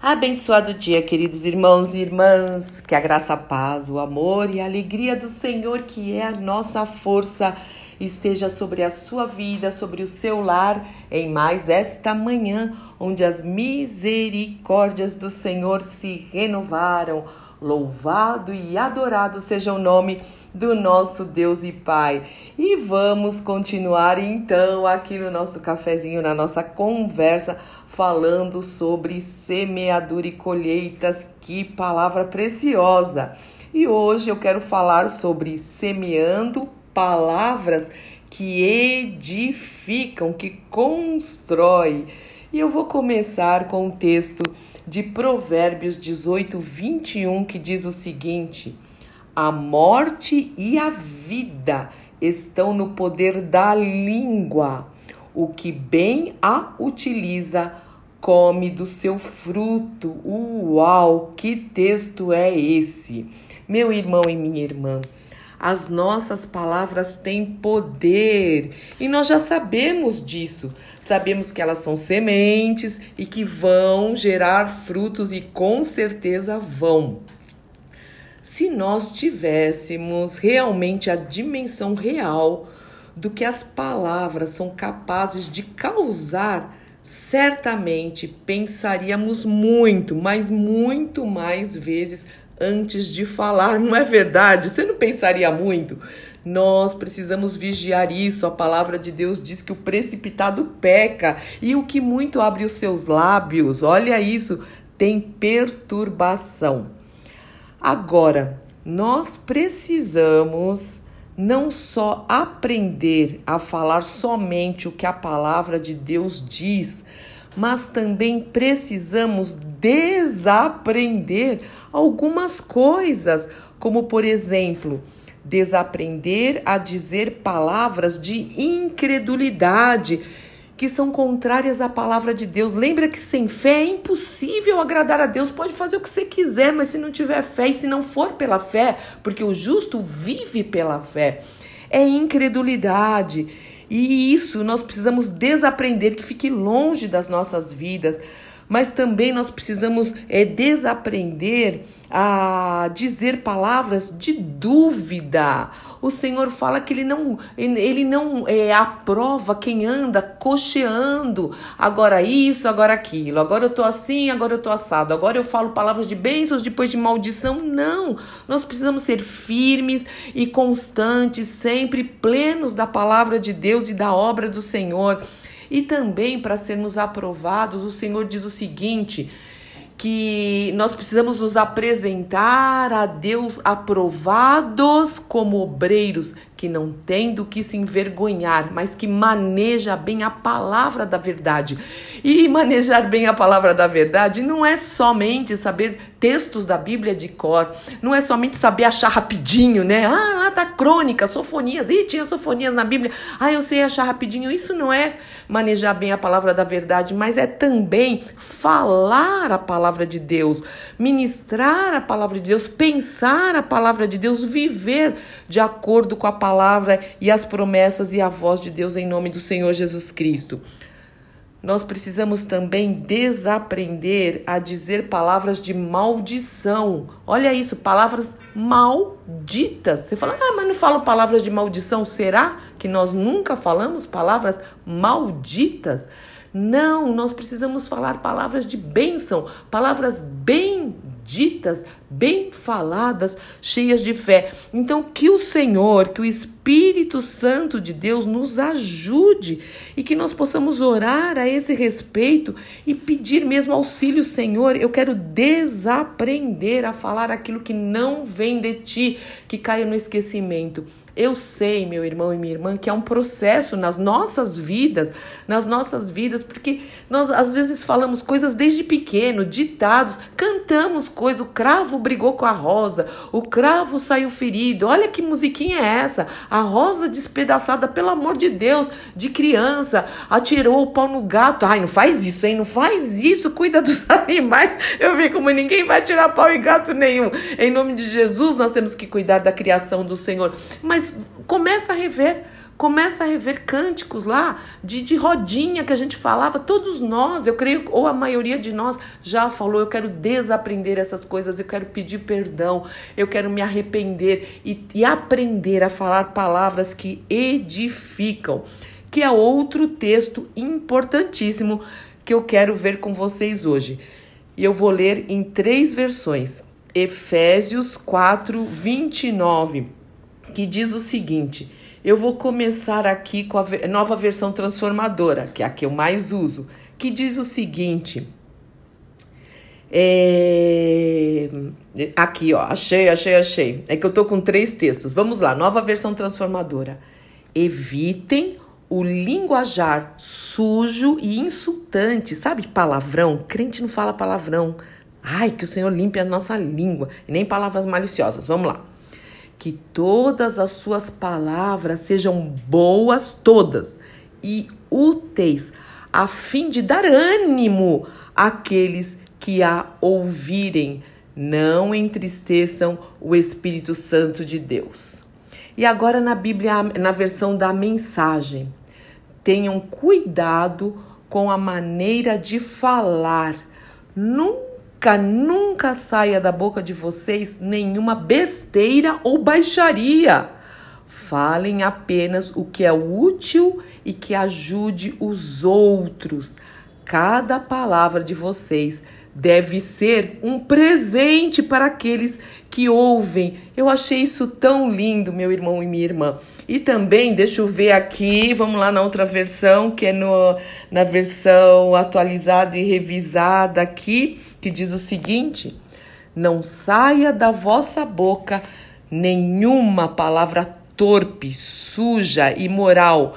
Abençoado dia, queridos irmãos e irmãs, que a graça, a paz, o amor e a alegria do Senhor, que é a nossa força, esteja sobre a sua vida, sobre o seu lar, em mais esta manhã, onde as misericórdias do Senhor se renovaram. Louvado e adorado seja o nome do nosso Deus e Pai. E vamos continuar então aqui no nosso cafezinho, na nossa conversa, falando sobre semeadura e colheitas. Que palavra preciosa! E hoje eu quero falar sobre semeando palavras que edificam, que constrói. E eu vou começar com o texto de Provérbios 18, 21, que diz o seguinte: A morte e a vida estão no poder da língua. O que bem a utiliza, come do seu fruto. Uau, que texto é esse? Meu irmão e minha irmã, as nossas palavras têm poder e nós já sabemos disso. Sabemos que elas são sementes e que vão gerar frutos e com certeza vão. Se nós tivéssemos realmente a dimensão real do que as palavras são capazes de causar, certamente pensaríamos muito, mas muito mais vezes antes de falar, não é verdade? Você não pensaria muito? Nós precisamos vigiar isso. A palavra de Deus diz que o precipitado peca e o que muito abre os seus lábios, olha isso, tem perturbação. Agora, nós precisamos não só aprender a falar somente o que a palavra de Deus diz, mas também precisamos desaprender algumas coisas, como por exemplo, desaprender a dizer palavras de incredulidade que são contrárias à palavra de Deus. Lembra que sem fé é impossível agradar a Deus. Pode fazer o que você quiser, mas se não tiver fé e se não for pela fé, porque o justo vive pela fé, é incredulidade. E isso nós precisamos desaprender que fique longe das nossas vidas mas também nós precisamos é, desaprender a dizer palavras de dúvida. O Senhor fala que ele não, ele não é, aprova quem anda cocheando. Agora isso, agora aquilo. Agora eu tô assim, agora eu tô assado. Agora eu falo palavras de bênçãos depois de maldição. Não. Nós precisamos ser firmes e constantes, sempre plenos da palavra de Deus e da obra do Senhor. E também para sermos aprovados, o Senhor diz o seguinte: que nós precisamos nos apresentar a Deus aprovados como obreiros que não tem do que se envergonhar, mas que maneja bem a palavra da verdade. E manejar bem a palavra da verdade não é somente saber textos da Bíblia de cor, não é somente saber achar rapidinho, né? Ah, lá tá crônica, sofonias, ih, tinha sofonias na Bíblia. Ah, eu sei achar rapidinho. Isso não é manejar bem a palavra da verdade, mas é também falar a palavra de Deus, ministrar a palavra de Deus, pensar a palavra de Deus, viver de acordo com a palavra palavra e as promessas e a voz de Deus em nome do Senhor Jesus Cristo. Nós precisamos também desaprender a dizer palavras de maldição. Olha isso, palavras malditas. Você fala, ah, mas não falo palavras de maldição. Será que nós nunca falamos palavras malditas? Não, nós precisamos falar palavras de bênção, palavras bem ditas, bem faladas, cheias de fé. Então, que o Senhor, que o Espírito Santo de Deus nos ajude e que nós possamos orar a esse respeito e pedir mesmo auxílio, Senhor. Eu quero desaprender a falar aquilo que não vem de ti, que caia no esquecimento. Eu sei, meu irmão e minha irmã, que é um processo nas nossas vidas, nas nossas vidas, porque nós às vezes falamos coisas desde pequeno, ditados, cantamos coisas. O cravo brigou com a rosa, o cravo saiu ferido. Olha que musiquinha é essa? A rosa despedaçada, pelo amor de Deus, de criança, atirou o pau no gato. Ai, não faz isso, hein? Não faz isso, cuida dos animais. Eu vi como ninguém vai tirar pau em gato nenhum. Em nome de Jesus, nós temos que cuidar da criação do Senhor. Mas começa a rever Começa a rever cânticos lá de, de rodinha que a gente falava. Todos nós, eu creio, ou a maioria de nós já falou: eu quero desaprender essas coisas, eu quero pedir perdão, eu quero me arrepender e, e aprender a falar palavras que edificam. Que é outro texto importantíssimo que eu quero ver com vocês hoje. E eu vou ler em três versões. Efésios 4, 29, que diz o seguinte: eu vou começar aqui com a nova versão transformadora, que é a que eu mais uso, que diz o seguinte. É... Aqui, ó, achei, achei, achei. É que eu tô com três textos. Vamos lá, nova versão transformadora. Evitem o linguajar sujo e insultante, sabe? Palavrão. Crente não fala palavrão. Ai, que o Senhor limpe a nossa língua. E nem palavras maliciosas. Vamos lá. Que todas as suas palavras sejam boas, todas, e úteis, a fim de dar ânimo àqueles que a ouvirem. Não entristeçam o Espírito Santo de Deus. E agora na Bíblia, na versão da mensagem, tenham cuidado com a maneira de falar. Nunca Nunca, saia da boca de vocês nenhuma besteira ou baixaria. Falem apenas o que é útil e que ajude os outros. Cada palavra de vocês deve ser um presente para aqueles que ouvem. Eu achei isso tão lindo, meu irmão e minha irmã. E também, deixa eu ver aqui, vamos lá na outra versão, que é no, na versão atualizada e revisada aqui que diz o seguinte: Não saia da vossa boca nenhuma palavra torpe, suja, imoral,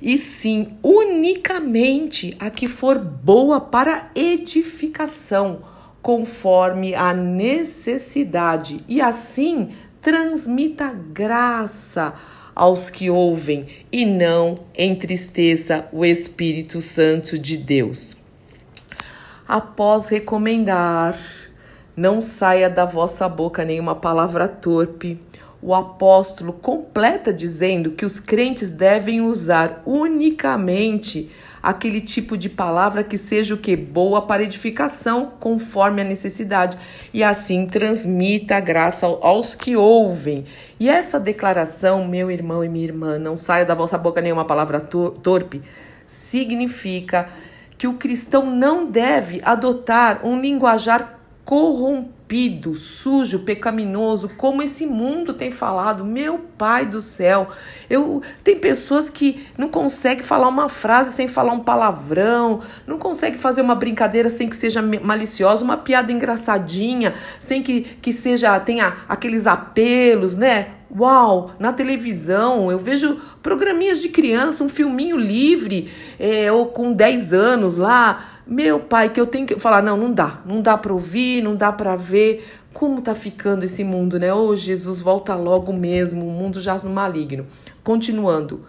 e sim unicamente a que for boa para edificação, conforme a necessidade, e assim transmita graça aos que ouvem e não entristeça o Espírito Santo de Deus após recomendar: não saia da vossa boca nenhuma palavra torpe. O apóstolo completa dizendo que os crentes devem usar unicamente aquele tipo de palavra que seja o que boa para edificação, conforme a necessidade, e assim transmita a graça aos que ouvem. E essa declaração, meu irmão e minha irmã, não saia da vossa boca nenhuma palavra torpe, significa que o cristão não deve adotar um linguajar corrompido, sujo, pecaminoso, como esse mundo tem falado. Meu pai do céu, eu tem pessoas que não conseguem falar uma frase sem falar um palavrão, não conseguem fazer uma brincadeira sem que seja maliciosa, uma piada engraçadinha, sem que, que seja tenha aqueles apelos, né? Uau, na televisão eu vejo programinhas de criança, um filminho livre, é, ou com 10 anos lá. Meu pai, que eu tenho que falar, não, não dá, não dá para ouvir, não dá para ver. Como tá ficando esse mundo, né? Ô oh, Jesus, volta logo mesmo, o mundo jaz no maligno. Continuando.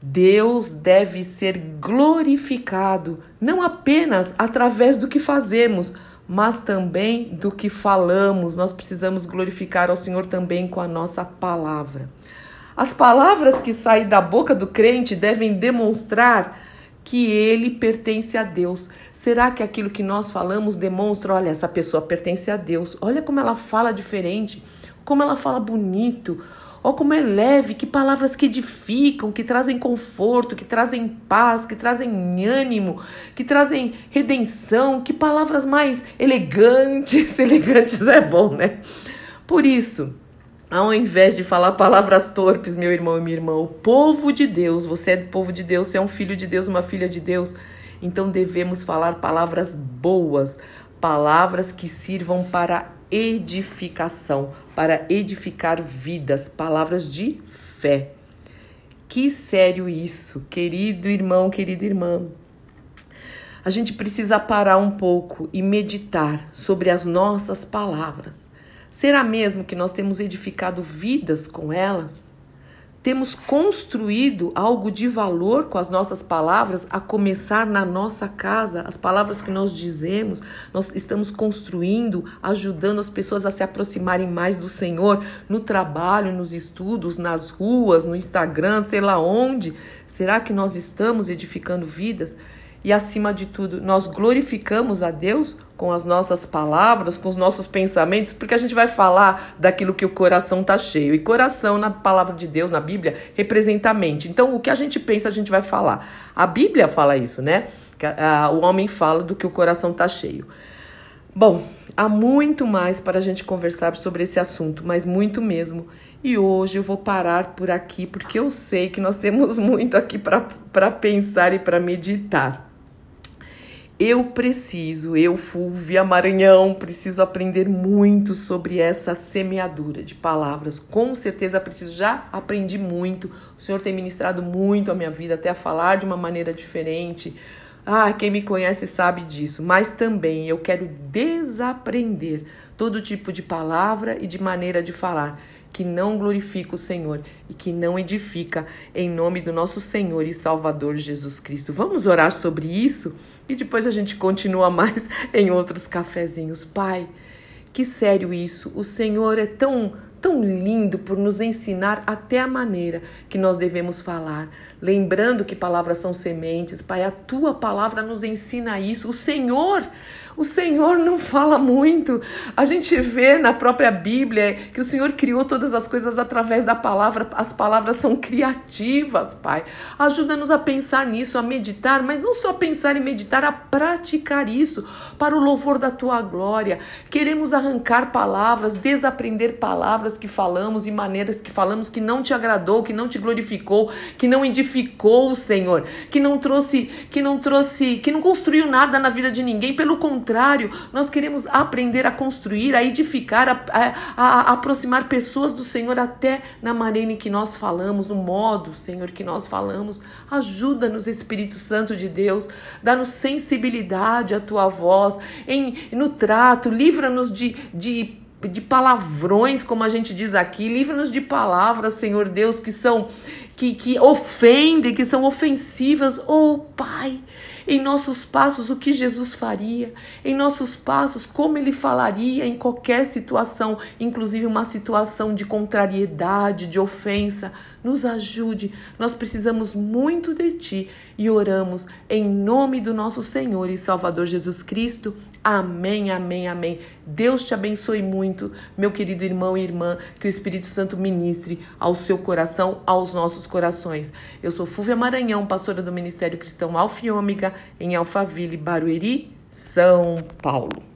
Deus deve ser glorificado, não apenas através do que fazemos, mas também do que falamos. Nós precisamos glorificar ao Senhor também com a nossa palavra. As palavras que saem da boca do crente devem demonstrar que ele pertence a Deus. Será que aquilo que nós falamos demonstra, olha, essa pessoa pertence a Deus? Olha como ela fala diferente, como ela fala bonito, oh, como é leve, que palavras que edificam, que trazem conforto, que trazem paz, que trazem ânimo, que trazem redenção, que palavras mais elegantes. Elegantes é bom, né? Por isso, ao invés de falar palavras torpes, meu irmão e minha irmã, o povo de Deus, você é do povo de Deus, você é um filho de Deus, uma filha de Deus, então devemos falar palavras boas, palavras que sirvam para edificação, para edificar vidas, palavras de fé. Que sério isso, querido irmão, querida irmã. A gente precisa parar um pouco e meditar sobre as nossas palavras. Será mesmo que nós temos edificado vidas com elas? temos construído algo de valor com as nossas palavras, a começar na nossa casa, as palavras que nós dizemos, nós estamos construindo, ajudando as pessoas a se aproximarem mais do Senhor no trabalho, nos estudos, nas ruas, no Instagram, sei lá onde. Será que nós estamos edificando vidas? E acima de tudo, nós glorificamos a Deus com as nossas palavras, com os nossos pensamentos, porque a gente vai falar daquilo que o coração está cheio. E coração, na palavra de Deus, na Bíblia, representa a mente. Então, o que a gente pensa, a gente vai falar. A Bíblia fala isso, né? O homem fala do que o coração está cheio. Bom, há muito mais para a gente conversar sobre esse assunto, mas muito mesmo. E hoje eu vou parar por aqui, porque eu sei que nós temos muito aqui para pensar e para meditar. Eu preciso, eu, Fúvia Maranhão, preciso aprender muito sobre essa semeadura de palavras. Com certeza preciso, já aprendi muito. O Senhor tem ministrado muito a minha vida, até a falar de uma maneira diferente. Ah, quem me conhece sabe disso. Mas também eu quero desaprender todo tipo de palavra e de maneira de falar que não glorifica o Senhor e que não edifica em nome do nosso Senhor e Salvador Jesus Cristo. Vamos orar sobre isso e depois a gente continua mais em outros cafezinhos. Pai, que sério isso. O Senhor é tão tão lindo por nos ensinar até a maneira que nós devemos falar. Lembrando que palavras são sementes, Pai, a tua palavra nos ensina isso. O Senhor o Senhor não fala muito. A gente vê na própria Bíblia que o Senhor criou todas as coisas através da palavra. As palavras são criativas, Pai. Ajuda-nos a pensar nisso, a meditar, mas não só pensar e meditar, a praticar isso para o louvor da tua glória. Queremos arrancar palavras, desaprender palavras que falamos e maneiras que falamos que não te agradou, que não te glorificou, que não edificou o Senhor, que não trouxe, que não trouxe, que não construiu nada na vida de ninguém, pelo contrário contrário, nós queremos aprender a construir, a edificar, a, a, a, aproximar pessoas do Senhor até na maneira em que nós falamos, no modo, Senhor, que nós falamos. Ajuda-nos, Espírito Santo de Deus, dá-nos sensibilidade à tua voz, em, no trato, livra-nos de, de de palavrões, como a gente diz aqui, livra-nos de palavras, Senhor Deus, que são que, que ofendem, que são ofensivas. Oh, Pai, em nossos passos o que Jesus faria, em nossos passos como ele falaria em qualquer situação, inclusive uma situação de contrariedade, de ofensa. Nos ajude, nós precisamos muito de Ti e oramos em nome do nosso Senhor e Salvador Jesus Cristo. Amém, amém, amém. Deus te abençoe muito, meu querido irmão e irmã, que o Espírito Santo ministre ao seu coração, aos nossos corações. Eu sou Fúvia Maranhão, pastora do Ministério Cristão Alfa e Ômega, em Alphaville, Barueri, São Paulo.